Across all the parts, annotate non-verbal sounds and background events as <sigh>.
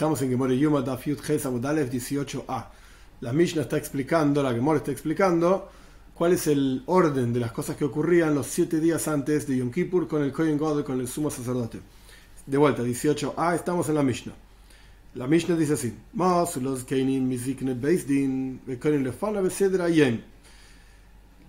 Estamos en Gemore Yuma Dafyut Ches Abudalev 18a. La Mishnah está explicando, la Gemore está explicando cuál es el orden de las cosas que ocurrían los siete días antes de Yom Kippur con el Kohen God, con el sumo sacerdote. De vuelta, 18a, estamos en la Mishnah. La Mishnah dice así: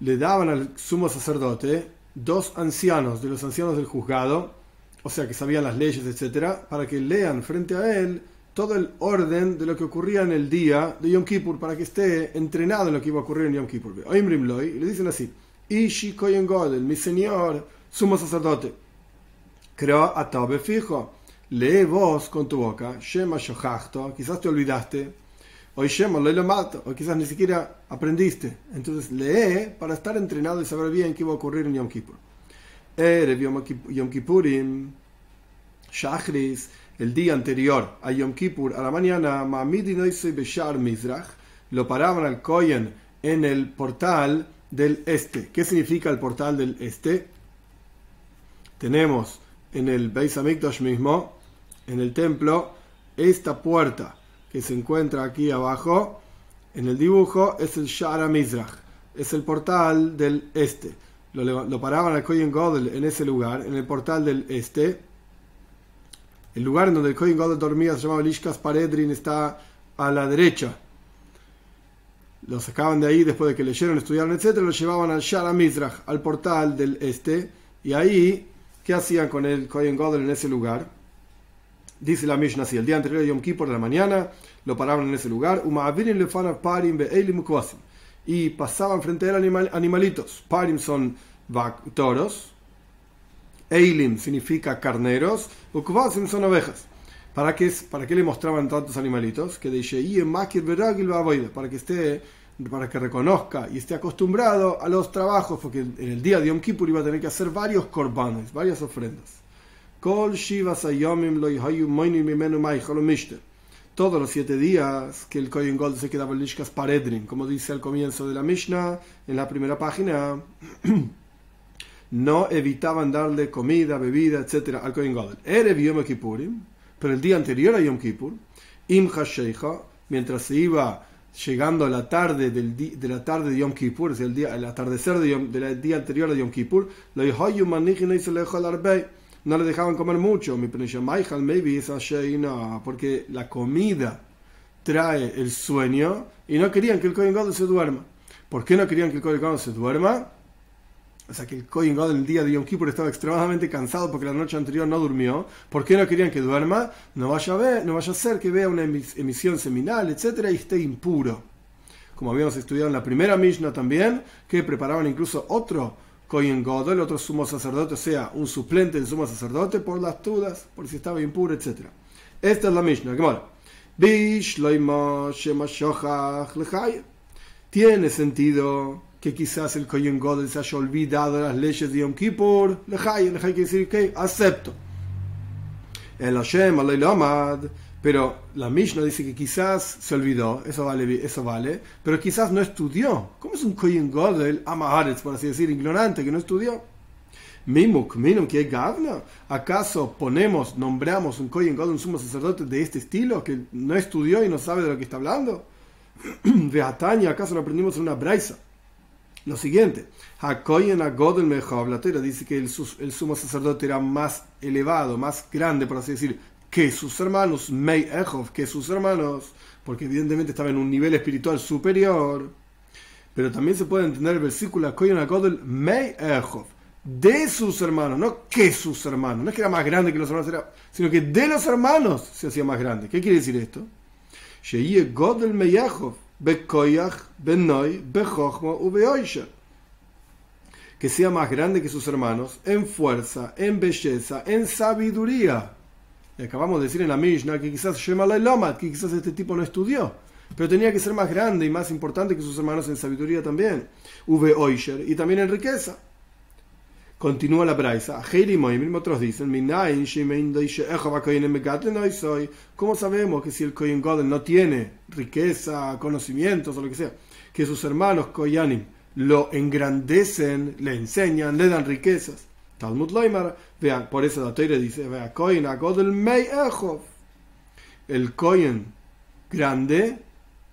Le daban al sumo sacerdote dos ancianos de los ancianos del juzgado, o sea que sabían las leyes, etcétera, para que lean frente a él todo el orden de lo que ocurría en el día de Yom Kippur, para que esté entrenado en lo que iba a ocurrir en Yom Kippur. Y le dicen así: Ishi Koyen Godel, mi señor, sumo sacerdote, creo a Tobe fijo, lee vos con tu boca, Shema Shohachto, quizás te olvidaste, o Shema lo mato, o quizás ni siquiera aprendiste. Entonces lee para estar entrenado y saber bien qué iba a ocurrir en Yom Kippur. Erev Yom Kippurim, Shachris, el día anterior a Yom Kippur, a la mañana, Beshar lo paraban al Koyen en el portal del este. ¿Qué significa el portal del este? Tenemos en el Beis Hamikdash mismo, en el templo, esta puerta que se encuentra aquí abajo, en el dibujo, es el Shara Mizrach, es el portal del este. Lo, paraban al Koyen Godel en ese lugar, en el portal del este el lugar en donde el Kohen Gadol dormía se llamaba Lishkas Paredrin, está a la derecha. Lo sacaban de ahí después de que leyeron, estudiaron, etc. Lo llevaban al Shara Mizrach, al portal del este. Y ahí, ¿qué hacían con el Kohen Gadol en ese lugar? Dice la Mishnah así: el día anterior Yom Kippur de la mañana, lo paraban en ese lugar. Y pasaban frente a él animalitos. Parim son toros Eilim significa carneros, Ukvasim son ovejas. ¿Para qué, ¿Para qué le mostraban tantos animalitos? Que dice, para que esté, para que reconozca y esté acostumbrado a los trabajos, porque en el día de Yom Kippur iba a tener que hacer varios korbanes, varias ofrendas. Todos los siete días que el Kohen Gold se quedaba en Lishkas Paredrin, como dice al comienzo de la Mishnah, en la primera página. <clears throat> no evitaban darle comida, bebida, etc. al Kohen Gadol. Erev Yom Kippurim, pero el día anterior a Yom Kippur, Im mientras se iba llegando a la tarde del de la tarde de Yom Kippur, es el, día, el atardecer del día anterior a Yom Kippur, no le dejaban comer mucho, porque la comida trae el sueño y no querían que el Kohen Gadol se duerma. ¿Por qué no querían que el Kohen Gadol se duerma? O sea que el Kohen God el día de Yom Kippur estaba extremadamente cansado porque la noche anterior no durmió. ¿Por qué no querían que duerma? No vaya a ver, no vaya a ser que vea una emisión seminal, etcétera, y esté impuro. Como habíamos estudiado en la primera Mishnah también, que preparaban incluso otro Kohen el otro sumo sacerdote, o sea, un suplente del sumo sacerdote por las dudas, por si estaba impuro, etcétera. Esta es la Mishnah. Tiene sentido que quizás el Kohen Godel se haya olvidado de las leyes de Yom Kippur, lejay, lejay quiere decir que acepto. El Hashem, Amad, pero la Mishnah dice que quizás se olvidó, eso vale, eso vale, pero quizás no estudió. ¿Cómo es un Kohen Godel, Amaharetz, por así decir, ignorante, que no estudió? Mimuk, minum, que gavna. ¿Acaso ponemos, nombramos un Kohen Godel, un sumo sacerdote de este estilo, que no estudió y no sabe de lo que está hablando? <clears throat> Veatania, ¿acaso lo aprendimos en una braisa? Lo siguiente. La dice que el, sumo sacerdote era más elevado, más grande, por así decir, que sus hermanos, Mei que sus hermanos, porque evidentemente estaba en un nivel espiritual superior. Pero también se puede entender el versículo Mei de sus hermanos, no que sus hermanos, no es que era más grande que los hermanos, sino que de los hermanos se hacía más grande. ¿Qué quiere decir esto? Godel que sea más grande que sus hermanos en fuerza, en belleza, en sabiduría. Acabamos de decir en la Mishnah que quizás que quizás este tipo no estudió, pero tenía que ser más grande y más importante que sus hermanos en sabiduría también. y también en riqueza. Continúa la braisa. Otros dicen, ¿cómo sabemos que si el Kohen Godel no tiene riqueza, conocimientos o lo que sea, que sus hermanos Koyanim lo engrandecen, le enseñan, le dan riquezas? Talmud Loimar, vean, por eso la Teire dice, Kohen Godel Mei el Cohen grande,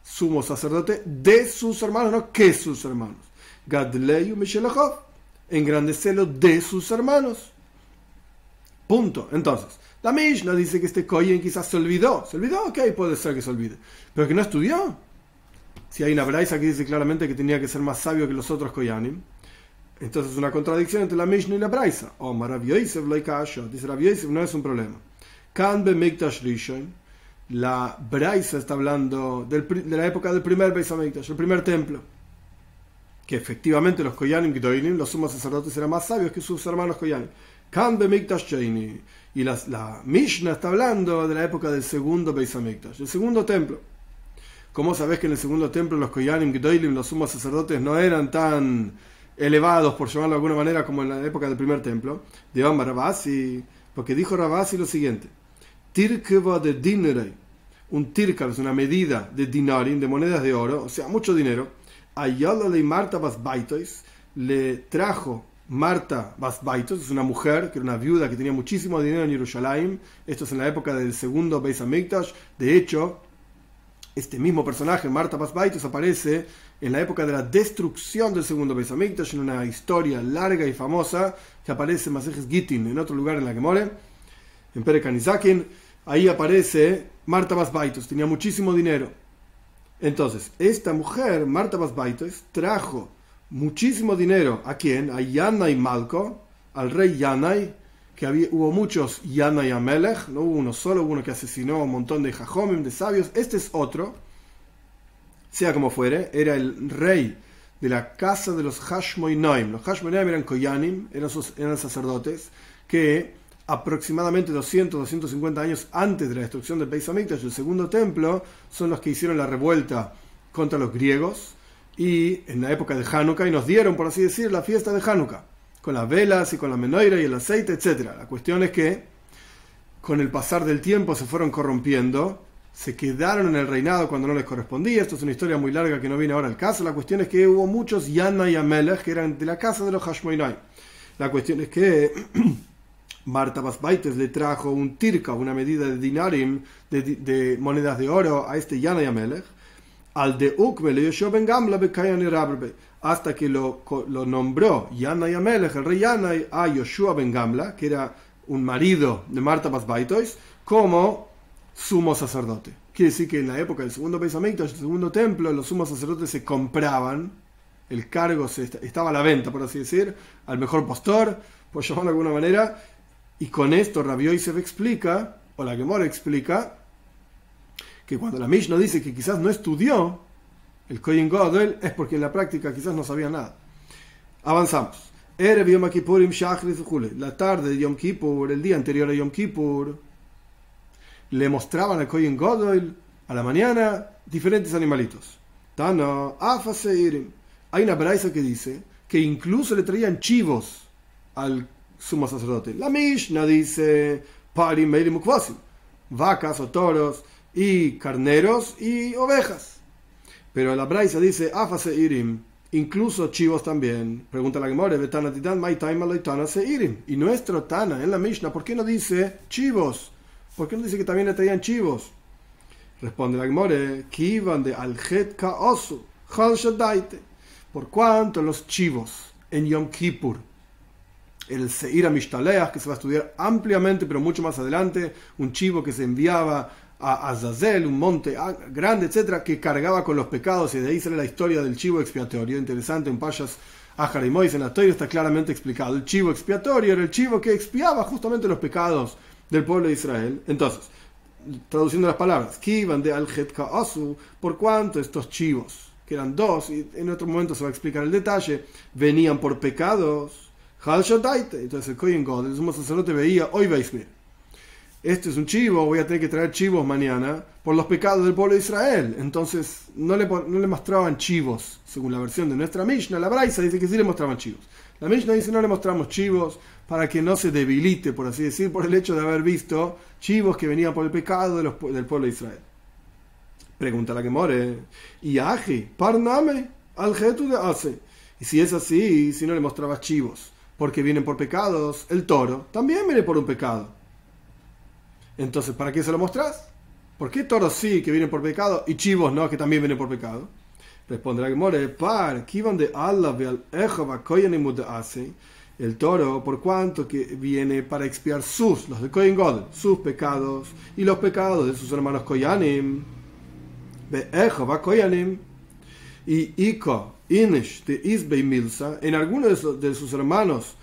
sumo sacerdote, de sus hermanos, no que sus hermanos. Gadleyu Mishelachov, engrandecelo de sus hermanos. Punto. Entonces, la Mishnah dice que este Cohen quizás se olvidó. ¿Se olvidó? Ok, puede ser que se olvide. Pero que no estudió. Si hay una braisa que dice claramente que tenía que ser más sabio que los otros Koyanim. Entonces es una contradicción entre la Mishnah y la braisa. Oh, Rav Yosef Dice Rav no es un problema. Kanbe Mikdash Rishon. La braisa está hablando de la época del primer Beis el primer templo que efectivamente los Koyanim Gdoilim, los sumos sacerdotes, eran más sabios que sus hermanos Koyanim. Y la, la, Mishnah está hablando de la época del segundo Beis Hamikdash, el segundo templo. ¿Cómo sabes que en el segundo templo los Koyanim Gdoilim, los sumos sacerdotes, no eran tan elevados, por llamarlo de alguna manera, como en la época del primer templo? De Rabasi, porque dijo Rabasi lo siguiente: Tirkeva de dinere, un tirka es una medida de dinarim, de monedas de oro, o sea, mucho dinero Ayala Marta Basbaitos le trajo Marta Basbaitos, es una mujer, que era una viuda que tenía muchísimo dinero en Jerusalén. Esto es en la época del segundo Beis Hamikdash. De hecho, este mismo personaje, Marta Basbaitos, aparece en la época de la destrucción del segundo Beis Hamikdash, en una historia larga y famosa que aparece en Masejes Gittin, en otro lugar en la que more, en Perekanizakin. Ahí aparece Marta Basbaitos, tenía muchísimo dinero entonces, esta mujer, Marta Basbaites, trajo muchísimo dinero. ¿A quién? A Yanai Malco, al rey Yanai, que había, hubo muchos Yanai Amelech, no hubo uno solo, hubo uno que asesinó a un montón de Jajomim, de sabios. Este es otro, sea como fuere, era el rey de la casa de los Hashmoinaim. Los Hashmoinaim eran Koyanim, eran, eran sacerdotes, que aproximadamente 200, 250 años antes de la destrucción del Beis Hamikdash, el segundo templo, son los que hicieron la revuelta contra los griegos y en la época de Hanukkah y nos dieron, por así decir, la fiesta de Hanukkah, con las velas y con la menoira y el aceite, etc. La cuestión es que con el pasar del tiempo se fueron corrompiendo, se quedaron en el reinado cuando no les correspondía. Esto es una historia muy larga que no viene ahora al caso. La cuestión es que hubo muchos Yanna y Amelech que eran de la casa de los Hashmoinai. La cuestión es que <clears throat> Marta Basbaites le trajo un tirka, una medida de dinarim, de, monedas de oro, a este Yana Yamelech, al de Ukbe le Ben Gamla hasta que lo, lo nombró Yana Yamelech, el rey Yana, a Yoshua Ben Gamla, que era un marido de Marta Basbaites, como sumo sacerdote. Quiere decir que en la época del segundo pensamiento, el segundo templo, los sumos sacerdotes se compraban, el cargo estaba a la venta, por así decir, al mejor postor, por llamarlo de alguna manera, y con esto Rabbi Yosef explica, o la Gemora explica, que cuando la Mishnah dice que quizás no estudió el Kohen Godel, es porque en la práctica quizás no sabía nada. Avanzamos. La tarde de Yom Kippur, el día anterior a Yom Kippur, le mostraban al Kohen Godel a la mañana diferentes animalitos. Tana, Hay una braisa que dice que incluso le traían chivos al sumo sacerdote. La Mishnah dice parim vacas o toros y carneros y ovejas. Pero la Braisa dice afase irim, incluso chivos también. Pregunta la Gemore. Y nuestro Tana en la Mishnah, ¿por qué no dice chivos? ¿Por qué no dice que también le traían chivos? Responde la Gemore, kivan de aljet osu, Por cuanto los chivos en Yom Kippur el Seir Mishtaleach, que se va a estudiar ampliamente, pero mucho más adelante, un chivo que se enviaba a Azazel, un monte grande, etcétera, que cargaba con los pecados, y de ahí sale la historia del chivo expiatorio. Interesante, en Payas Ajar y en la está claramente explicado. El chivo expiatorio era el chivo que expiaba justamente los pecados del pueblo de Israel. Entonces, traduciendo las palabras, Kivan de al Asu, por cuanto estos chivos, que eran dos, y en otro momento se va a explicar el detalle, venían por pecados entonces el Kohen God, el sumo sacerdote, veía, hoy veis, este es un chivo, voy a tener que traer chivos mañana por los pecados del pueblo de Israel. Entonces no le, no le mostraban chivos, según la versión de nuestra Mishnah. La Braisa dice que sí le mostraban chivos. La Mishnah dice no le mostramos chivos para que no se debilite, por así decir, por el hecho de haber visto chivos que venían por el pecado del pueblo de Israel. Pregunta la que more. Y Aji, parname, al de hace. Y si es así, si no le mostrabas chivos porque vienen por pecados. El toro también viene por un pecado. Entonces, ¿para qué se lo mostrás? ¿Por qué toros sí que vienen por pecado y chivos no que también vienen por pecado? Responderá que more, par, de Allah el toro, por cuanto que viene para expiar sus, los de Kohen God, sus pecados y los pecados de sus hermanos Koyanim. Koyanim y Iko, Inish de en alguno de sus hermanos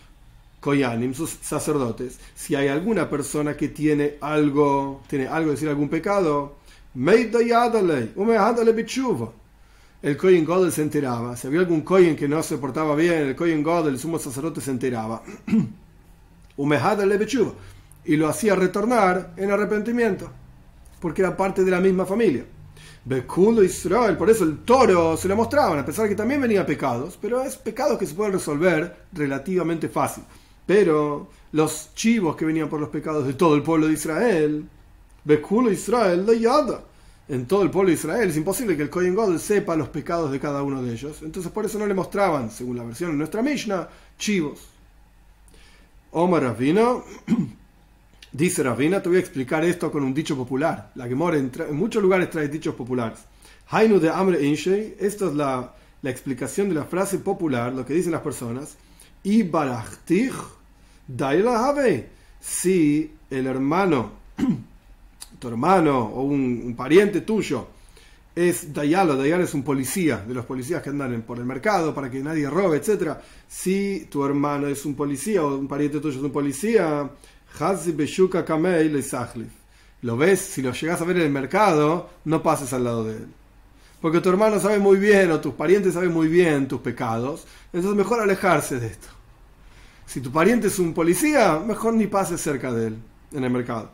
Koyanim, sus sacerdotes, si hay alguna persona que tiene algo, tiene algo, decir algún pecado, el Kohen Godel se enteraba. Si había algún Kohen que no se portaba bien, el Kohen Godel, el sumo sacerdote, se enteraba. <clears throat> y lo hacía retornar en arrepentimiento, porque era parte de la misma familia. Bekulo Israel, por eso el toro se lo mostraban, a pesar de que también venía pecados, pero es pecados que se pueden resolver relativamente fácil. Pero los chivos que venían por los pecados de todo el pueblo de Israel, Bekulo Israel, de Yada, en todo el pueblo de Israel, es imposible que el Kohen God sepa los pecados de cada uno de ellos. Entonces por eso no le mostraban, según la versión de nuestra Mishnah, chivos. Omar Ravina, <clears throat> dice Ravina, te voy a explicar esto con un dicho popular. La que mora en, muchos lugares trae dichos populares. Hainu de Amre Inshei, esta es la, la explicación de la frase popular, lo que dicen las personas. Y Barachtich, Daila Have. Si el hermano <clears throat> tu hermano o un, pariente tuyo es Dayalo, Dayalo es un policía, de los policías que andan por el mercado para que nadie robe, etc. Si tu hermano es un policía o un pariente tuyo es un policía, lo ves, si lo llegas a ver en el mercado, no pases al lado de él. Porque tu hermano sabe muy bien o tus parientes saben muy bien tus pecados, entonces mejor alejarse de esto. Si tu pariente es un policía, mejor ni pases cerca de él en el mercado.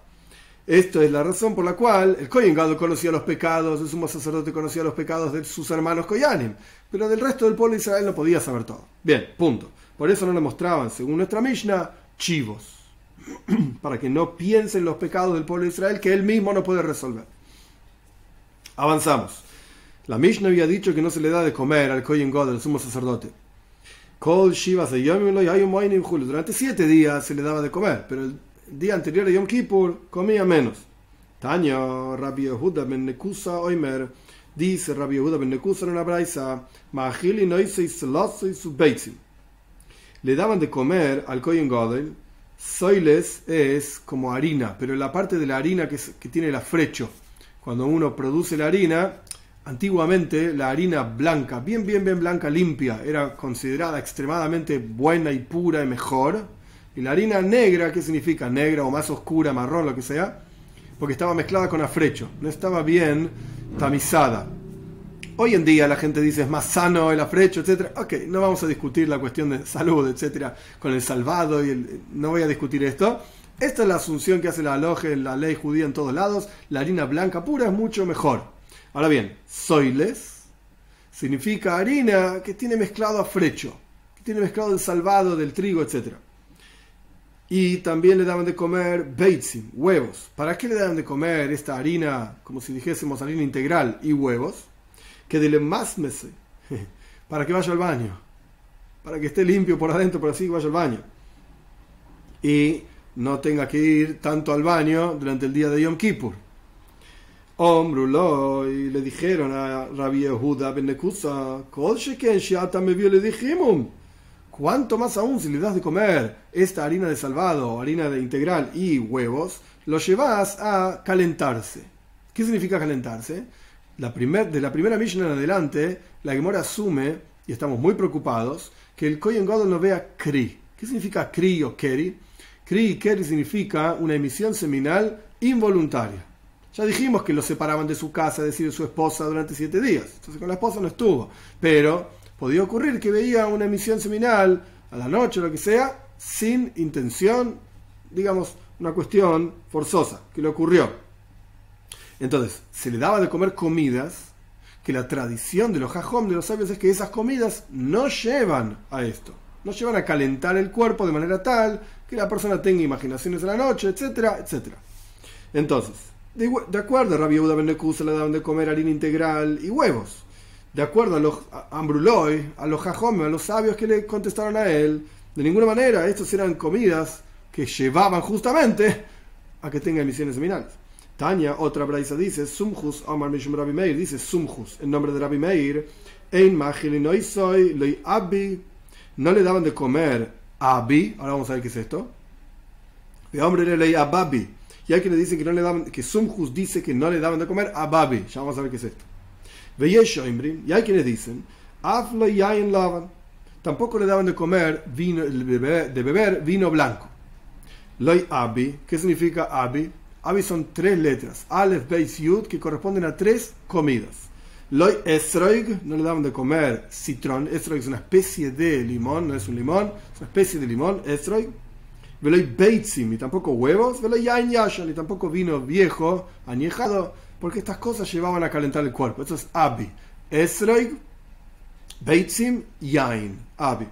Esto es la razón por la cual el Kohen conocía los pecados, el sumo sacerdote conocía los pecados de sus hermanos Koyanim, pero del resto del pueblo de Israel no podía saber todo. Bien, punto. Por eso no le mostraban, según nuestra Mishnah, chivos, <clears throat> para que no piensen los pecados del pueblo de Israel que él mismo no puede resolver. Avanzamos. La Mishnah había dicho que no se le da de comer al Kohen God, el sumo sacerdote. Durante siete días se le daba de comer, pero el día anterior a Yom Kippur comía menos. Taño, Rabbi Yehuda ben Nekusa Oimer, dice Rabbi Yehuda ben Nekusa en una braisa, Le daban de comer al Kohen Godel, soiles es como harina, pero la parte de la harina que, tiene el afrecho. Cuando uno produce la harina, antiguamente la harina blanca, bien, bien, bien blanca, limpia, era considerada extremadamente buena y pura y mejor y la harina negra, ¿qué significa? Negra o más oscura, marrón, lo que sea, porque estaba mezclada con afrecho, no estaba bien tamizada. Hoy en día la gente dice es más sano el afrecho, etc. Ok, no vamos a discutir la cuestión de salud, etc. con el salvado y el, no voy a discutir esto. Esta es la asunción que hace la aloje, la ley judía en todos lados. La harina blanca pura es mucho mejor. Ahora bien, soiles significa harina que tiene mezclado afrecho, que tiene mezclado el salvado del trigo, etcétera. Y también le daban de comer beitzim, huevos. ¿Para qué le daban de comer esta harina, como si dijésemos harina integral y huevos? Que de más <laughs> para que vaya al baño, para que esté limpio por adentro, por así vaya al baño. Y no tenga que ir tanto al baño durante el día de Yom Kippur. y le dijeron a Rabbi Yehuda ben Nekusa, me vio le dijimos Cuanto más aún si le das de comer esta harina de salvado, harina de integral y huevos, lo llevas a calentarse. ¿Qué significa calentarse? La de la primera Mishnah en adelante, la Gemora asume, y estamos muy preocupados, que el Kohen Gadol no vea Kri. ¿Qué significa Kri o Keri? Kri y Keri significa una emisión seminal involuntaria. Ya dijimos que lo separaban de su casa, es decir, de su esposa durante siete días. Entonces con la esposa no estuvo. Pero podía ocurrir que veía una emisión seminal a la noche o lo que sea, sin intención, digamos, una cuestión forzosa, que le ocurrió. Entonces, se le daba de comer comidas que la tradición de los jajom, de los sabios, es que esas comidas no llevan a esto. No llevan a calentar el cuerpo de manera tal que la persona tenga imaginaciones a la noche, etcétera, etcétera. Entonces, de, acuerdo, Rabbi Yehuda Ben se le daban de comer harina integral y huevos de acuerdo a los Ambruloy, a los Jajome, a los sabios que le contestaron a él, de ninguna manera estos eran comidas que llevaban justamente a que tenga emisiones seminales. Tania, otra braisa dice, Sumjus Omar Mishum Rabbi Meir, dice Sumjus, en nombre de Rabbi Meir, Ein soy Loi Abi, no le daban de comer Abi, ahora vamos a ver qué es esto. De hombre le ley Ababi, y hay quienes dicen que no le daban, que Sumjus dice que no le daban de comer a Babi, ya vamos a ver qué es esto. Y hay quienes dicen, tampoco le daban de comer vino, de beber vino blanco. Loi Abi, ¿qué significa Abi? Abi son tres letras, Aleph, Beis, Yud, que corresponden a tres comidas. Loi Esroig, no le daban de comer citrón. Esroig es una especie de limón, no es un limón, es una especie de limón, Esroig. Veloi Beitzim, y tampoco huevos. Veloi Yain Yashan, y tampoco vino viejo, añejado, porque estas cosas llevaban a calentar el cuerpo. Eso es Abi. Esroig, Beitzim, Yain, Abi.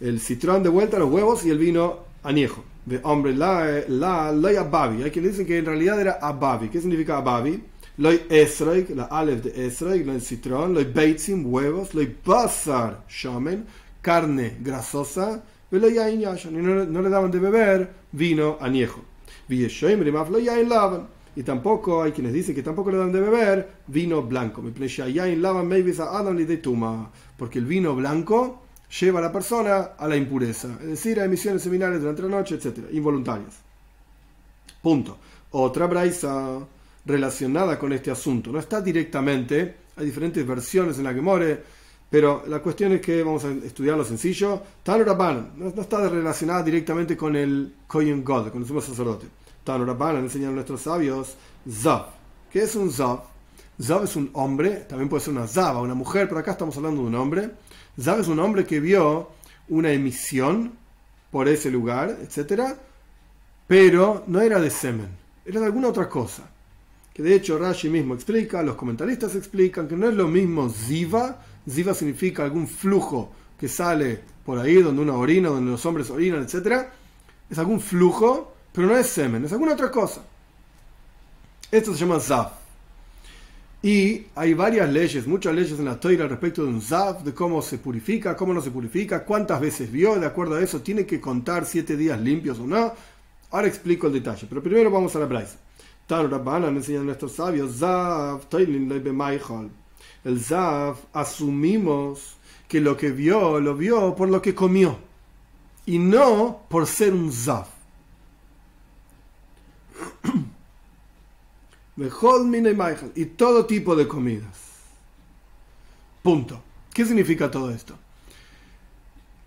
El citrón de vuelta, los huevos y el vino añejo de hombre la, la, la ababi. Hay quien dice que en realidad era ababi. ¿Qué significa ababi? Loy esroik, la alef de esroik, loy citrón, loy beitzim, huevos, loy basar, shamen, carne grasosa, y no, no le daban de beber vino añejo. Y tampoco hay quienes dicen que tampoco le dan de beber vino blanco. Porque el vino blanco lleva a la persona a la impureza, es decir, a emisiones seminales durante la noche, etc., involuntarias. Punto. Otra braisa relacionada con este asunto. No está directamente, hay diferentes versiones en la que more, pero la cuestión es que vamos a estudiar lo sencillo. Tano no, está relacionada directamente con el Kohen God, con el sumo sacerdote. Tano Rabbanan enseñan a nuestros sabios Zav. ¿Qué es un Zav? Zav es un hombre, también puede ser una Zava, una mujer, pero acá estamos hablando de un hombre Zab es un hombre que vio una emisión por ese lugar, etc. Pero no era de semen, era de alguna otra cosa. Que de hecho Rashi mismo explica, los comentaristas explican que no es lo mismo ziva. Ziva significa algún flujo que sale por ahí donde uno orina, donde los hombres orinan, etc. Es algún flujo, pero no es semen, es alguna otra cosa. Esto se llama Zav. Y hay varias leyes, muchas leyes en la Torah respecto de un Zav, de cómo se purifica, cómo no se purifica, cuántas veces vio, de acuerdo a eso, tiene que contar siete días limpios o no. Ahora explico el detalle, pero primero vamos a la Braisa. Tan Rabbanan enseñan nuestros sabios, Zav, El Zav, asumimos que lo que vio, lo vio por lo que comió, y no por ser un Zav. Y todo tipo de comidas. Punto. ¿Qué significa todo esto?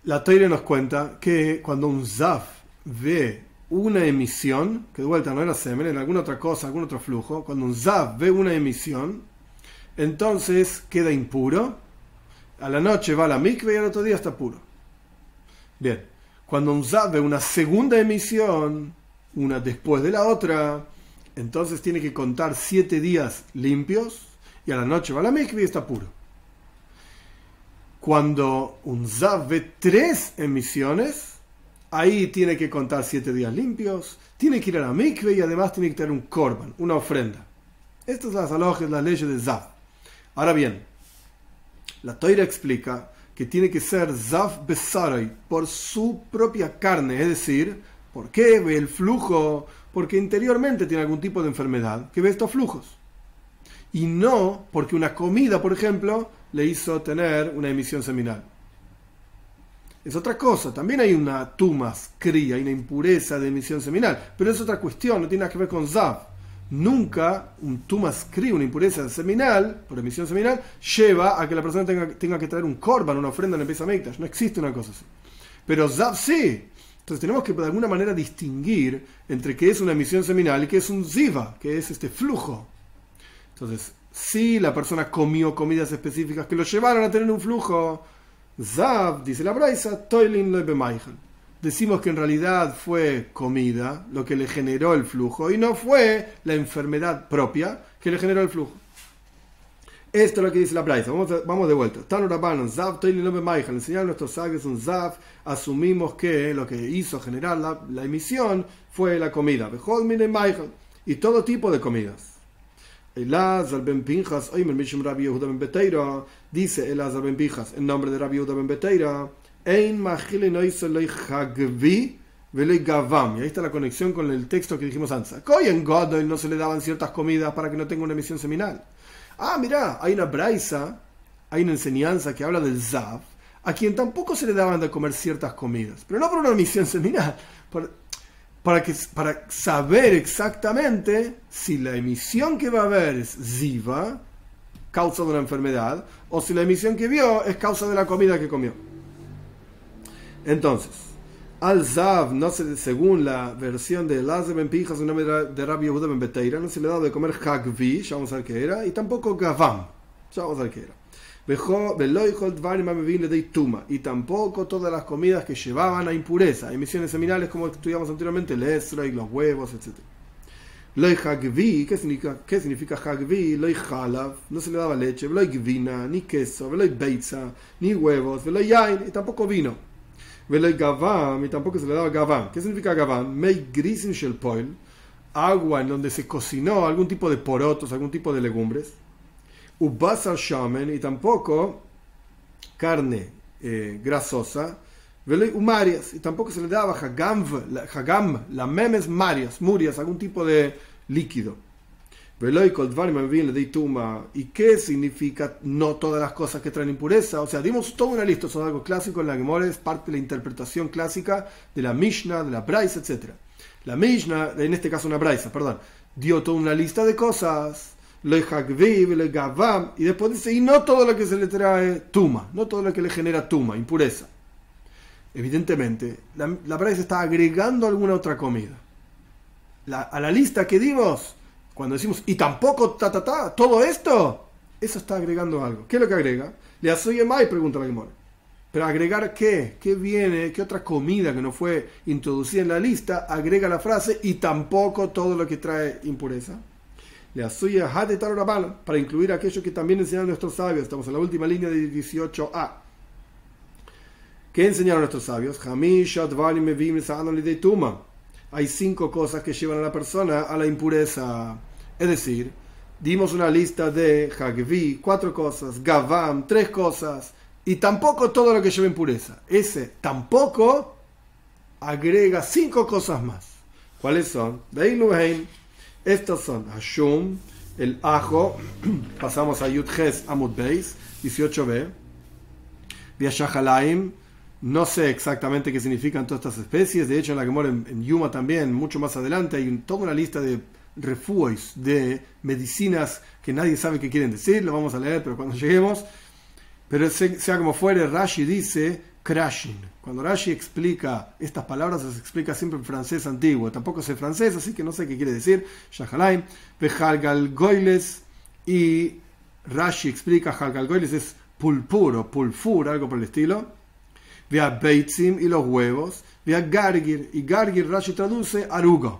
La Teire nos cuenta que cuando un Zaf ve una emisión, que de vuelta no era semen, era alguna otra cosa, algún otro flujo, cuando un Zaf ve una emisión, entonces queda impuro, a la noche va a la mikve y al otro día está puro. Bien, cuando un Zaf ve una segunda emisión, una después de la otra, entonces tiene que contar siete días limpios y a la noche va a la mikve y está puro. Cuando un Zav ve tres emisiones, ahí tiene que contar siete días limpios, tiene que ir a la mikve y además tiene que tener un korban, una ofrenda. Estas son las alojes, las leyes de Zav. Ahora bien, la Toira explica que tiene que ser Zav Besaroy por su propia carne, es decir, ¿por qué ve el flujo? Porque interiormente tiene algún tipo de enfermedad que ve estos flujos. Y no porque una comida, por ejemplo, le hizo tener una emisión seminal. Es otra cosa, también hay una tumas, cría, hay una impureza de emisión seminal, pero es otra cuestión, no tiene nada que ver con Zav. Nunca un tumas cría, una impureza seminal, por emisión seminal, lleva a que la persona tenga, que traer un korban, una ofrenda en el Pesa No existe una cosa así. Pero Zav sí, entonces tenemos que de alguna manera distinguir entre qué es una emisión seminal y qué es un ziva, que es este flujo. Entonces, si la persona comió comidas específicas que lo llevaron a tener un flujo, zav, dice la Braisa, toilin Decimos que en realidad fue comida lo que le generó el flujo y no fue la enfermedad propia que le generó el flujo. Esto es lo que dice la Braisa. Vamos, vamos de vuelta. Zav Enseñar a nuestros sabios un Zav. Asumimos que lo que hizo generar la, emisión fue la comida. Y todo tipo de comidas. Elazar ben Pinjas, dice Elazar ben en nombre de Rabbi Yehuda ben Beteira, Ein Velei Gavam. Y ahí está la conexión con el texto que dijimos antes. en Godoy no se le daban ciertas comidas para que no tenga una emisión seminal. Ah, mira, hay una braisa, hay una enseñanza que habla del Zav, a quien tampoco se le daban de comer ciertas comidas. Pero no por una emisión <laughs> seminal. para, que, para saber exactamente si la emisión que va a haber es Ziva, causa de una enfermedad, o si la emisión que vio es causa de la comida que comió. Entonces, al Zav, no se, según la versión de Lazar Ben Pijas, un nombre de Rabbi Yehuda Ben Beteira, no se le daba de comer Hagvi, ya vamos a ver qué era, y tampoco Gavam, ya vamos a ver qué era. Y tampoco todas las comidas que llevaban a impureza, emisiones seminales como estudiamos anteriormente, el esra y los huevos, etc. Loy hagvi, ¿qué significa, qué significa hagvi? Loy halav, no se le daba leche, loy gvina, ni queso, loy beitza, ni huevos, loy yain, y tampoco vino. Veloy gavam, y tampoco se le daba gavam. ¿Qué significa gavam? Mei grisin shel poil, agua en donde se cocinó algún tipo de porotos, algún tipo de legumbres. Ubasar shamen, y tampoco carne eh, grasosa. Veloy umarias, y tampoco se le daba hagam, la memes marias, murias, algún tipo de líquido. ¿Y qué significa no todas las cosas que traen impureza? O sea, dimos toda una lista, son algo clásico en la Gemora, es parte de la interpretación clásica de la Mishnah, de la Braisa, etc. La Mishnah, en este caso una Braisa, perdón, dio toda una lista de cosas, lo gavam, y después dice, y no todo lo que se le trae tuma, no todo lo que le genera tuma, impureza. Evidentemente, la, la Braisa está agregando alguna otra comida. a la lista que dimos, cuando decimos, y tampoco ta, ta, ta, todo esto, eso está agregando algo. ¿Qué es lo que agrega? Le asoye mai, pregunta la Gemora. Pero agregar qué? ¿Qué viene? ¿Qué otra comida que no fue introducida en la lista agrega la frase y tampoco todo lo que trae impureza? Le asuye hate para incluir aquello que también enseñaron nuestros sabios. Estamos en la última línea de 18a. ¿Qué enseñaron nuestros sabios? Hay cinco cosas que llevan a la persona a la impureza. Es decir, dimos una lista de Hagvi, cuatro cosas, Gavam, tres cosas, y tampoco todo lo que lleva impureza. Ese tampoco agrega cinco cosas más. ¿Cuáles son? Estos son Hashum, el ajo, <clears throat> pasamos a Yudhes Amud Beis, 18b, Viashahalaim, no sé exactamente qué significan todas estas especies. De hecho, en la que en, en Yuma también, mucho más adelante, hay toda una lista de refugios, de medicinas que nadie sabe qué quieren decir. Lo vamos a leer, pero cuando <laughs> lleguemos. Pero sea como fuere, Rashi dice crashing. Cuando Rashi explica estas palabras, las explica siempre en francés antiguo. Tampoco sé francés, así que no sé qué quiere decir. Shahalaim, Bejalgal Goiles. Y Rashi explica Halgal Goiles es pulpuro, pulfur, algo por el estilo Vea Beitzim y los huevos. Vea Gargir. Y Gargir Rashi traduce aruga.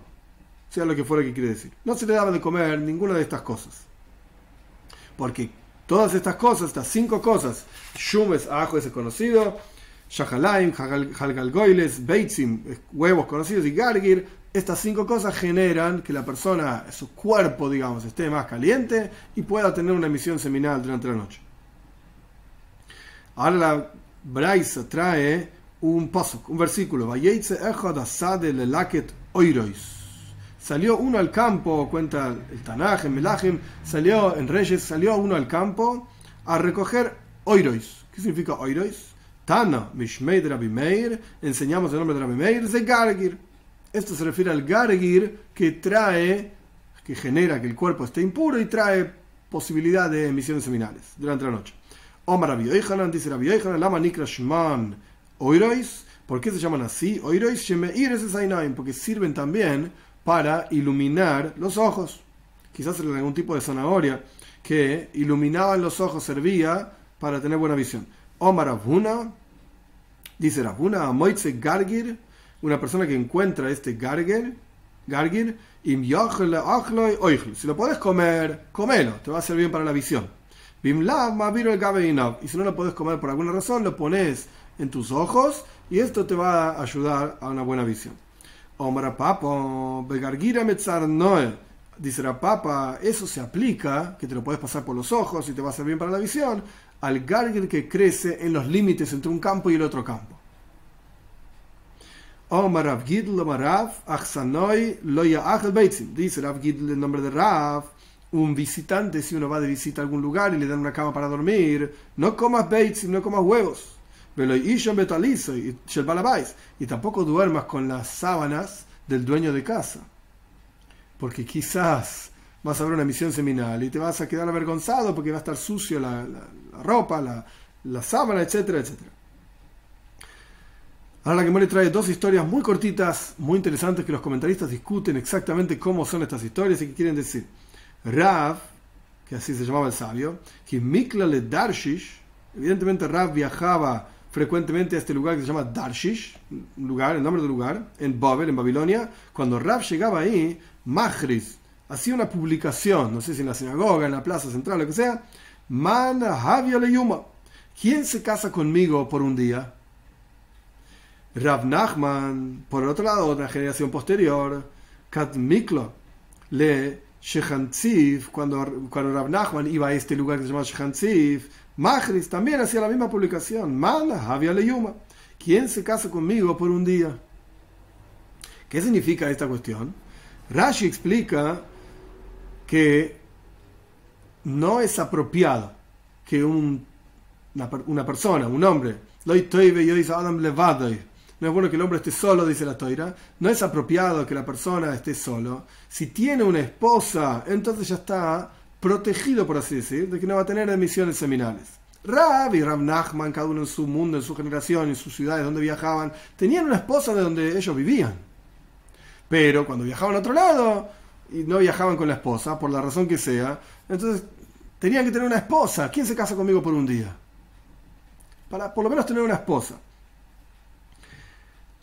Sea lo que fuera que quiere decir. No se le daba de comer ninguna de estas cosas. Porque todas estas cosas, estas cinco cosas, Shumes, ajo es conocido, Shahalaim, Halgalgoiles, Beitzim, huevos conocidos y Gargir, estas cinco cosas generan que la persona, su cuerpo, digamos, esté más caliente y pueda tener una emisión seminal durante la noche. Ahora la Braisa trae un paso, un versículo. Salió uno al campo, cuenta el Tanaj, en Melachim, salió en Reyes, salió uno al campo a recoger oirois. ¿Qué significa oirois? Tana, Mishmei de Rabbi Meir, enseñamos el nombre de Rabbi Meir, de Gargir. Esto se refiere al Gargir que trae, que genera que el cuerpo esté impuro y trae posibilidad de emisiones seminales durante la noche. Omar Rabbi Yochanan, dice Rabbi Yochanan, Lama Nikra Shman Oirois. ¿Por qué se llaman así? Oirois Shemeires porque sirven también para iluminar los ojos. Quizás en algún tipo de zanahoria que iluminaban los ojos servía para tener buena visión. Omar Abuna, dice Rabuna, Moitze Gargir, una persona que encuentra este Gargir, Gargir, si lo puedes comer, comelo, te va a servir para la visión. Y si no lo puedes comer por alguna razón, lo pones en tus ojos y esto te va a ayudar a una buena visión. Omar Papa, Begargira Noel. Dice la papa, eso se aplica, que te lo puedes pasar por los ojos y te va a hacer bien para la visión, al gargir que crece en los límites entre un campo y el otro campo. Omar Rav Gidl, Rav, Achsanoi, Loya Achel Beitzim. Dice Rav Gidl el nombre de Rav, un visitante, si uno va de visita a algún lugar y le dan una cama para dormir, no comas Beitzim, no comas huevos. Y tampoco duermas con las sábanas del dueño de casa. Porque quizás vas a ver una misión seminal y te vas a quedar avergonzado porque va a estar sucio la, ropa, la, sábana, etcétera, etcétera. Ahora la que me trae dos historias muy cortitas, muy interesantes, que los comentaristas discuten exactamente cómo son estas historias y qué quieren decir. Rav, que así se llamaba el sabio, que Mikla le Darshish, evidentemente Rav viajaba frecuentemente a este lugar que se llama Darshish, lugar, el nombre del lugar, en Babel, en Babilonia. Cuando Rav llegaba ahí, Mahris hacía una publicación, no sé si en la sinagoga, en la plaza central, lo que sea, Man Havia Yuma. ¿Quién se casa conmigo por un día? Rav Nachman, por otro lado, otra generación posterior, Kat Miklo, le Shechantziv, cuando, cuando Rav Nachman iba a este lugar que se llama Shechantziv, Mahris también hacía la misma publicación, Mala, Havia Leyuma, ¿quién se casa conmigo por un día? ¿Qué significa esta cuestión? Rashi explica que no es apropiado que un, una, persona, un hombre, no es bueno que el hombre esté solo, dice la toira, no es apropiado que la persona esté solo. Si tiene una esposa, entonces ya está protegido, por así decir, de que no va a tener emisiones seminales. Rab y Rab Nachman, cada uno en su mundo, en su generación, en sus ciudades donde viajaban, tenían una esposa de donde ellos vivían. Pero cuando viajaban a otro lado y no viajaban con la esposa, por la razón que sea, entonces tenían que tener una esposa. ¿Quién se casa conmigo por un día? Para por lo menos tener una esposa.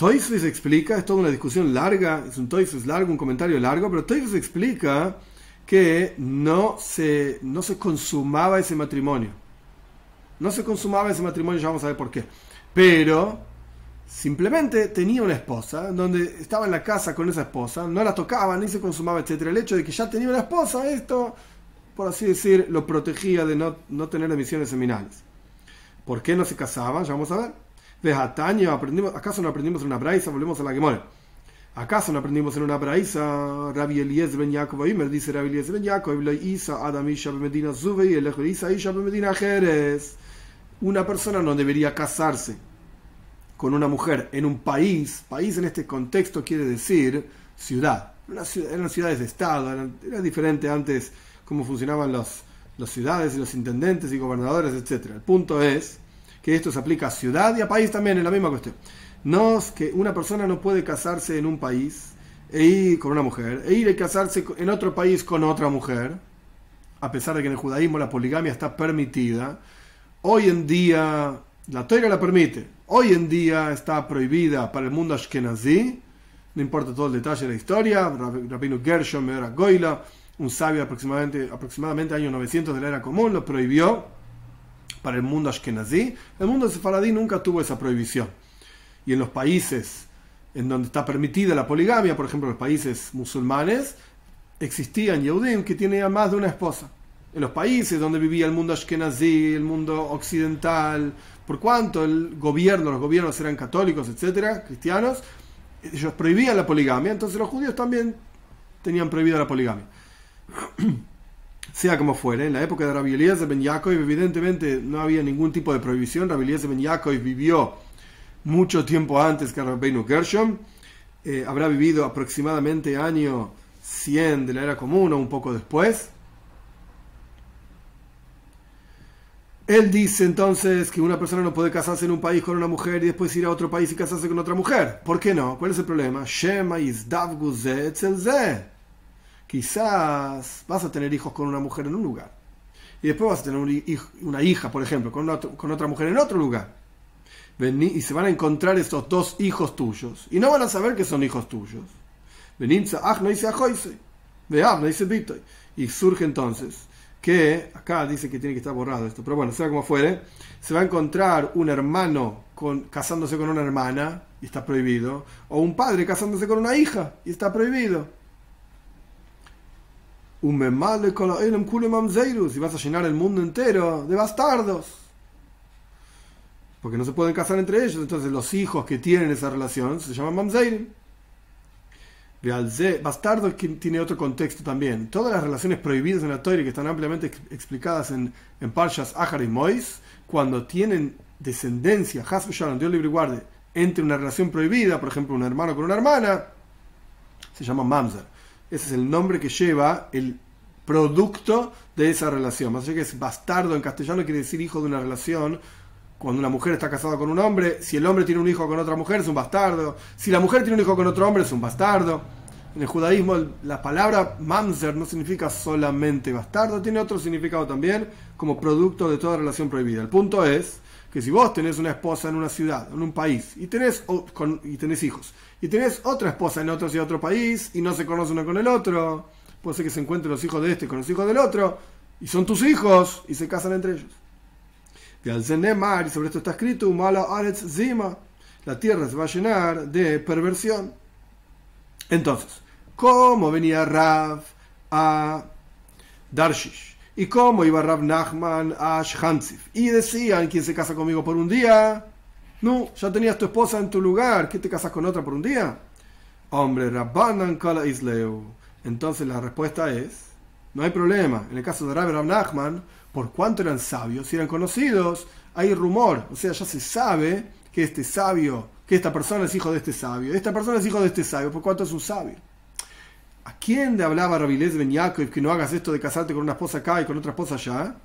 Toyfus explica, es toda una discusión larga, es un Toyfus largo, un comentario largo, pero Toyfus explica que no se, no se consumaba ese matrimonio. No se consumaba ese matrimonio, ya vamos a ver por qué. Pero simplemente tenía una esposa, donde estaba en la casa con esa esposa, no la tocaba ni se consumaba, etc. El hecho de que ya tenía una esposa, esto, por así decir, lo protegía de no, no tener emisiones seminales. ¿Por qué no se casaban? Ya vamos a ver. Aprendimos, ¿acaso no aprendimos en una braisa? Volvemos a la Gemora. ¿Acaso no aprendimos en una braisa? Rabbi Eliezer ben Yaakov dice Rabbi Eliezer ben Yaakov, Isa Adam Isha Medina Zube y el Isa Isha Medina Jerez. Una persona no debería casarse con una mujer en un país, país en este contexto quiere decir ciudad. eran ciudades de Estado, era diferente antes cómo funcionaban los, las ciudades y los intendentes y gobernadores, etc. El punto es que esto se aplica a ciudad y a país también, es la misma cuestión. No es que una persona no puede casarse en un país e ir con una mujer, e ir a casarse en otro país con otra mujer, a pesar de que en el judaísmo la poligamia está permitida. Hoy en día, la Torah la permite, hoy en día está prohibida para el mundo ashkenazí, no importa todo el detalle de la historia, Rabino Gershom era Goila, un sabio aproximadamente, aproximadamente año 900 de la era común, lo prohibió para el mundo ashkenazí. El mundo sefaradí nunca tuvo esa prohibición y en los países en donde está permitida la poligamia, por ejemplo, los países musulmanes, existían Yehudim que tenían más de una esposa. En los países donde vivía el mundo ashkenazí, el mundo occidental, por cuanto el gobierno, los gobiernos eran católicos, etcétera, cristianos, ellos prohibían la poligamia, entonces los judíos también tenían prohibida la poligamia. <clears throat> sea como fuere, en la época de Rabbi Eliezer ben Yaakov, evidentemente no había ningún tipo de prohibición. Rabbi Eliezer ben Yaakov vivió mucho tiempo antes que Rabbeinu Gershom, eh, habrá vivido aproximadamente año 100 de la era común o un poco después. Él dice entonces que una persona no puede casarse en un país con una mujer y después ir a otro país y casarse con otra mujer. ¿Por qué no? ¿Cuál es el problema? Shema Quizás vas a tener hijos con una mujer en un lugar y después vas a tener una hija, por ejemplo, con, otra mujer en otro lugar y se van a encontrar estos dos hijos tuyos y no van a saber que son hijos tuyos. Y surge entonces que, acá dice que tiene que estar borrado esto, pero bueno, sea como fuere, se va a encontrar un hermano con, casándose con una hermana y está prohibido, o un padre casándose con una hija y está prohibido. Y vas a llenar el mundo entero de bastardos. porque no se pueden casar entre ellos, entonces los hijos que tienen esa relación se llaman mamzeirim. Bastardo tiene otro contexto también. Todas las relaciones prohibidas en la Torah que están ampliamente explicadas en, en Parshas Ahar y Mois, cuando tienen descendencia, Hasbe Dios libre entre una relación prohibida, por ejemplo, un hermano con una hermana, se llama mamzer. Ese es el nombre que lleva el producto de esa relación. Más que es bastardo en castellano, quiere decir hijo de una relación. Cuando una mujer está casada con un hombre, si el hombre tiene un hijo con otra mujer, es un bastardo. Si la mujer tiene un hijo con otro hombre, es un bastardo. En el judaísmo, la palabra mamzer no significa solamente bastardo, tiene otro significado también como producto de toda relación prohibida. El punto es que si vos tenés una esposa en una ciudad, en un país, y tenés, y tenés hijos, y tenés otra esposa en otro, y otro país, y no se conoce uno con el otro, puede ser que se encuentren los hijos de este con los hijos del otro, y son tus hijos, y se casan entre ellos. Y al y sobre esto está escrito, Mala Zima, la tierra se va a llenar de perversión. Entonces, ¿cómo venía Rav a Darshish? ¿Y cómo iba Rav Nachman a Shhantzif? Y decían, ¿quién se casa conmigo por un día? No, ya tenías tu esposa en tu lugar, ¿qué te casas con otra por un día? Hombre, Rabbanan Kala Isleu. Entonces la respuesta es, no hay problema. En el caso de Rabbi Rav Nachman, por cuanto eran sabios y eran conocidos, hay rumor, o sea, ya se sabe que este sabio, que esta persona es hijo de este sabio, esta persona es hijo de este sabio, por cuanto es un sabio. ¿A quién le hablaba Rabilés Ben Yaakov que no hagas esto de casarte con una esposa acá y con otra esposa allá?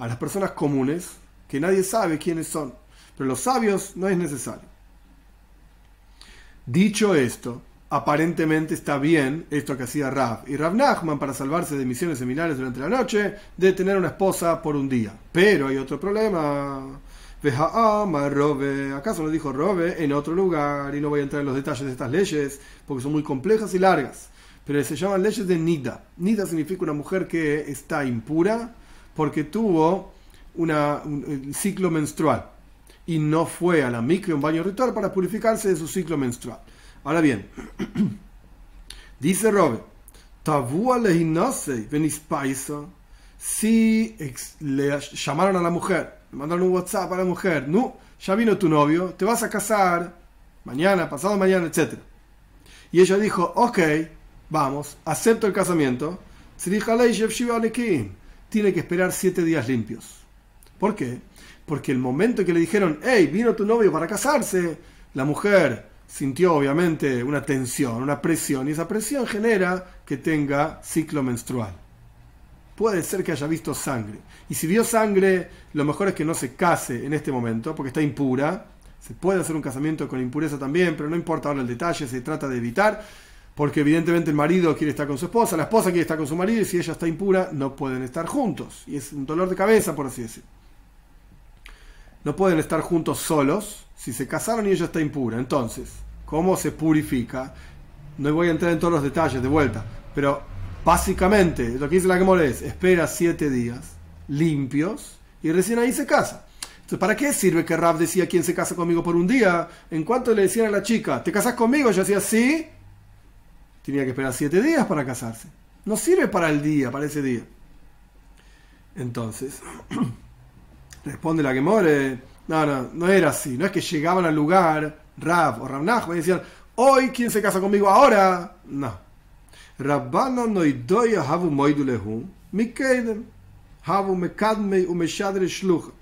A las personas comunes, que nadie sabe quiénes son. Pero los sabios no es necesario. Dicho esto, aparentemente está bien esto que hacía Rav. Y Rav Nachman, para salvarse de misiones seminarias durante la noche, de tener una esposa por un día. Pero hay otro problema. ¿Acaso lo dijo Robe en otro lugar? Y no voy a entrar en los detalles de estas leyes porque son muy complejas y largas. Pero se llaman leyes de Nida. Nida significa una mujer que está impura porque tuvo una, un, ciclo menstrual y no fue a la micro, un baño ritual, para purificarse de su ciclo menstrual. Ahora bien, <clears throat> dice Robe, si le llamaron a la mujer, le mandaron un WhatsApp a la mujer, no, ya vino tu novio, te vas a casar mañana, pasado mañana, etc. Y ella dijo, ok, vamos, acepto el casamiento. Tiene que esperar siete días limpios. ¿Por qué? Porque el momento que le dijeron, hey, vino tu novio para casarse, la mujer sintió obviamente una tensión, una presión, y esa presión genera que tenga ciclo menstrual. Puede ser que haya visto sangre. Y si vio sangre, lo mejor es que no se case en este momento, porque está impura. Se puede hacer un casamiento con impureza también, pero no importa ahora el detalle, se trata de evitar, porque evidentemente el marido quiere estar con su esposa, la esposa quiere estar con su marido, y si ella está impura, no pueden estar juntos. Y es un dolor de cabeza, por así decirlo. No pueden estar juntos solos, si se casaron y ella está impura, entonces, ¿cómo se purifica? No voy a entrar en todos los detalles de vuelta, pero básicamente lo que dice la Gemora es, espera siete días limpios y recién ahí se casa. Entonces, ¿para qué sirve que Rab decía quién se casa conmigo por un día? En cuanto le decían a la chica, ¿te casas conmigo? Ella decía, sí. Tenía que esperar siete días para casarse. No sirve para el día, para ese día. Entonces, <clears throat> responde la Gemore no, no, no era así. No es que llegaban al lugar, Rab o Rab y decían, hoy, ¿quién se casa conmigo ahora? No. Rabbana no idoya havu moidulehu, mikeidem, havu mekadmei umeshadre shlucha.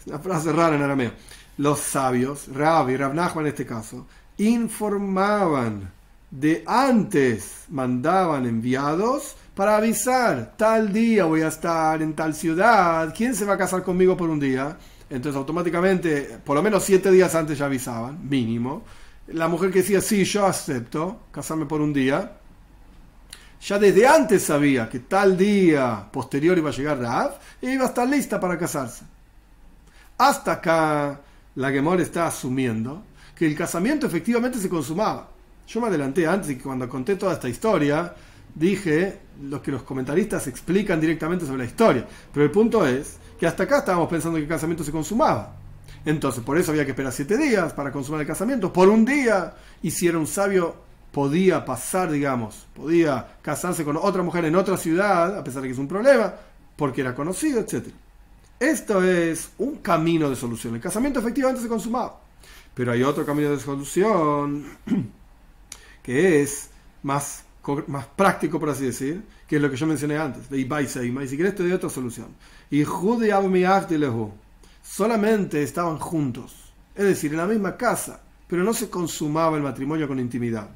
Es una frase rara en arameo. Los sabios, Rab y Rab en este caso, informaban de antes, mandaban enviados para avisar, tal día voy a estar en tal ciudad, ¿quién se va a casar conmigo por un día? Entonces automáticamente, por lo menos siete días antes ya avisaban, mínimo. La mujer que decía, sí, yo acepto casarme por un día, ya desde antes sabía que tal día posterior iba a llegar Rav y iba a estar lista para casarse. Hasta acá la Gemor está asumiendo que el casamiento efectivamente se consumaba. Yo me adelanté antes y cuando conté toda esta historia dije lo que los comentaristas explican directamente sobre la historia. Pero el punto es que hasta acá estábamos pensando que el casamiento se consumaba. Entonces, por eso había que esperar siete días para consumar el casamiento. Por un día, un sabio, podía pasar, digamos, podía casarse con otra mujer en otra ciudad, a pesar de que es un problema, porque era conocido, etc. Esto es un camino de solución. El casamiento efectivamente se consumaba. Pero hay otro camino de solución <clears throat> que es más, más práctico, por así decir, que es lo que yo mencioné antes. Y si quieres te doy otra solución. Y solamente estaban juntos. Es decir, en la misma casa, pero no se consumaba el matrimonio con intimidad.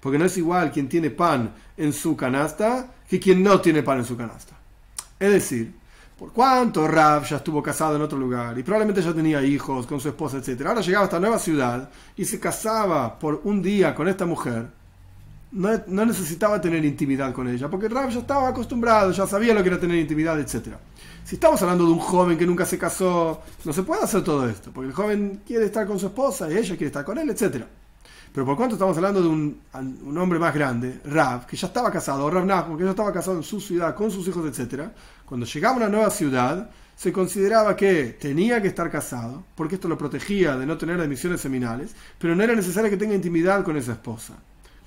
Porque no es igual quien tiene pan en su canasta que quien no tiene pan en su canasta. Es decir, por cuánto Rav ya estuvo casado en otro lugar y probablemente ya tenía hijos con su esposa, etc. Ahora llegaba a esta nueva ciudad y se casaba por un día con esta mujer. No, necesitaba tener intimidad con ella, porque Rav ya estaba acostumbrado, ya sabía lo que era tener intimidad, etc. Si estamos hablando de un joven que nunca se casó, no se puede hacer todo esto, porque el joven quiere estar con su esposa y ella quiere estar con él, etc. Pero por cuanto estamos hablando de un, hombre más grande, Rav, que ya estaba casado, o Nachman, que ya estaba casado en su ciudad con sus hijos, etc. Cuando llegaba a una nueva ciudad, se consideraba que tenía que estar casado, porque esto lo protegía de no tener emisiones seminales, pero no era necesario que tenga intimidad con esa esposa.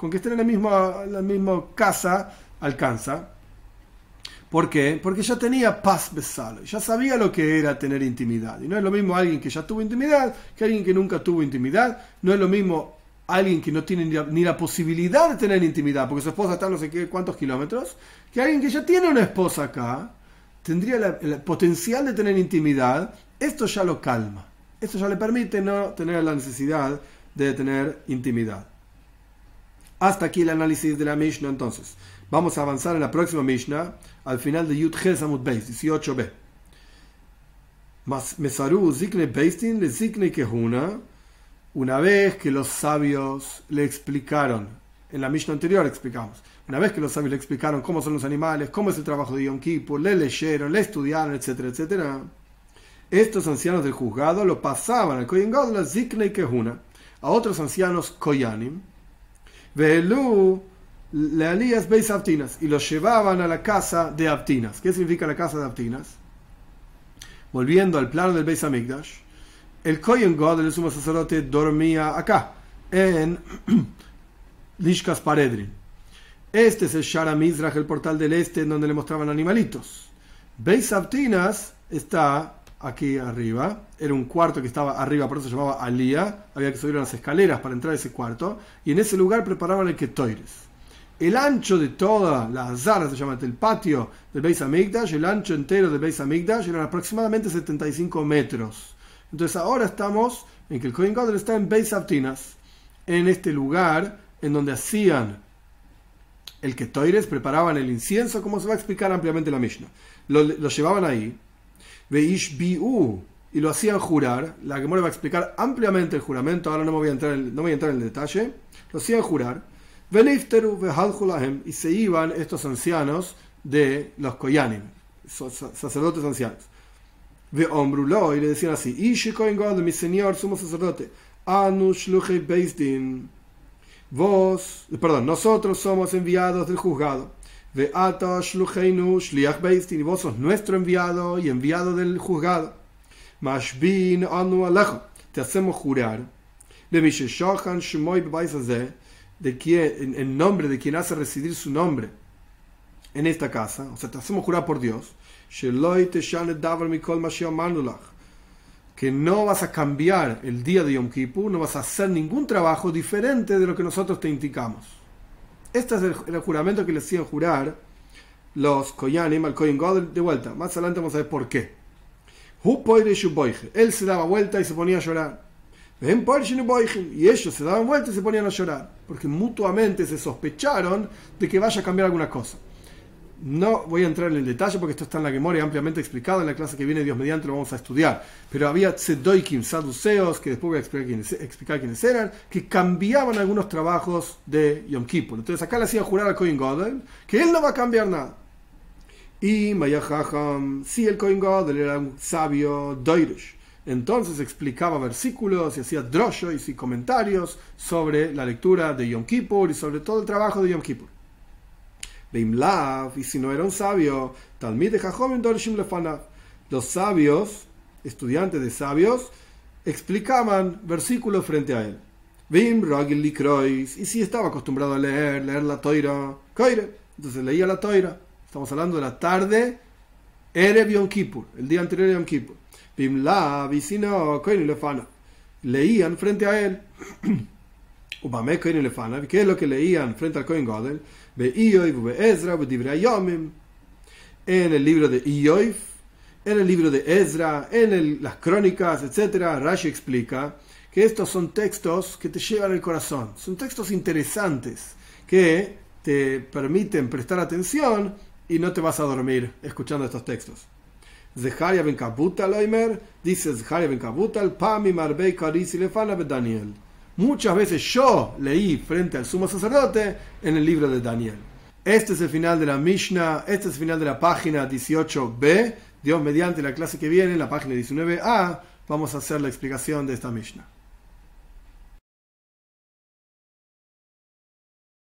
Con que esté en la misma, la misma casa alcanza. ¿Por qué? Porque ya tenía paz besalo, ya sabía lo que era tener intimidad. Y no es lo mismo alguien que ya tuvo intimidad que alguien que nunca tuvo intimidad. No es lo mismo alguien que no tiene ni la, posibilidad de tener intimidad, porque su esposa está no sé qué cuántos kilómetros, que alguien que ya tiene una esposa acá, tendría el potencial de tener intimidad. Esto ya lo calma. Esto ya le permite no tener la necesidad de tener intimidad. Hasta aquí el análisis de la Mishnah entonces. Vamos a avanzar en la próxima Mishnah, al final de Yud Samud Beis, 18b. Mesaru Zikne Beistin le Zikne Kehuna. Una vez que los sabios le explicaron, en la Mishnah anterior explicamos, una vez que los sabios le explicaron cómo son los animales, cómo es el trabajo de Yom Kippur, le leyeron, le estudiaron, etcétera, etcétera, estos ancianos del juzgado lo pasaban al Kohen Gadol, Zikne Kehuna, a otros ancianos Koyanim, Velu le alías Beis Abtinas y los llevaban a la casa de Abtinas. ¿Qué significa la casa de Abtinas? Volviendo al plano del Beis Amigdash, el Kohen God, el sumo sacerdote, dormía acá, en <clears throat> Lishkas Paredrin. Este es el Shara Mizrach, el portal del este, en donde le mostraban animalitos. Beis Abtinas está aquí arriba. Era un cuarto que estaba arriba, por eso se llamaba Alía. Había que subir unas escaleras para entrar a ese cuarto. Y en ese lugar preparaban el Ketoires el ancho de toda la Zara, se llama el patio del Beis Hamikdash, el ancho entero del Beis Hamikdash eran aproximadamente 75 metros. Entonces ahora estamos en que el Kohen Gadol está en Beis Abtinas, en este lugar en donde hacían el Ketoires, preparaban el incienso, como se va a explicar ampliamente la Mishnah. Lo, llevaban ahí, Veish Biu, y lo hacían jurar. La que va a explicar ampliamente el juramento, ahora no, me voy a entrar no voy a entrar en el detalle. Lo hacían jurar y se iban estos ancianos de los Koyanim, sacerdotes ancianos. Ve y le decían así: mi señor, sumo sacerdote, Beisdin. Vos, perdón, nosotros somos enviados del juzgado. Ve Ata Shliach Beisdin. Y vos sos nuestro enviado y enviado del juzgado. Mashbin Anu Alejo. Te hacemos jurar. De Misheshohan Shemoy Bebaisazeh de quien, en, nombre de quien hace residir su nombre en esta casa, o sea, te hacemos jurar por Dios, que no vas a cambiar el día de Yom Kippur, no vas a hacer ningún trabajo diferente de lo que nosotros te indicamos. Este es el, juramento que le hacían jurar los Koyanim al Kohen God de vuelta. Más adelante vamos a ver por qué. Él se daba vuelta y se ponía a llorar. Y ellos se daban vuelta y se ponían a llorar, porque mutuamente se sospecharon de que vaya a cambiar alguna cosa. No voy a entrar en el detalle porque esto está en la memoria ampliamente explicado en la clase que viene, Dios mediante, lo vamos a estudiar. Pero había tzedoikim, saduceos, que después voy a explicar quiénes, explicar quiénes eran, que cambiaban algunos trabajos de Yom Kippur. Entonces acá le hacían jurar al Kohen Godel que él no va a cambiar nada. Y Mayahaham, si el Kohen Godel era un sabio Doirish entonces explicaba versículos y hacía droshois y comentarios sobre la lectura de Yom Kippur y sobre todo el trabajo de Yom Kippur. Y si no era un sabio, Talmid de Los sabios, estudiantes de sabios, explicaban versículos frente a él. Vim y si estaba acostumbrado a leer, leer la toira, Entonces leía la toira. Estamos hablando de la tarde, Erev Yom Kippur, el día anterior a Yom Kippur. Bimla, Vicino, Kohen Lefana. Leían frente a él. <clears throat> Ubame Kohen Lefana. ¿Qué es lo que leían frente al Kohen Gadol? En el libro de Ioiv, en el libro de Ezra, en el, las crónicas, etc. Rashi explica que estos son textos que te llevan el corazón. Son textos interesantes que te permiten prestar atención y no te vas a dormir escuchando estos textos. Zeharia ben Kabutal, dice Zeharia ben Kabutal, Pami Marbei Karisi Lefana Daniel. Muchas veces yo leí frente al sumo sacerdote en el libro de Daniel. Este es el final de la Mishnah, este es el final de la página 18b. Dios mediante la clase que viene, la página 19a, vamos a hacer la explicación de esta Mishnah.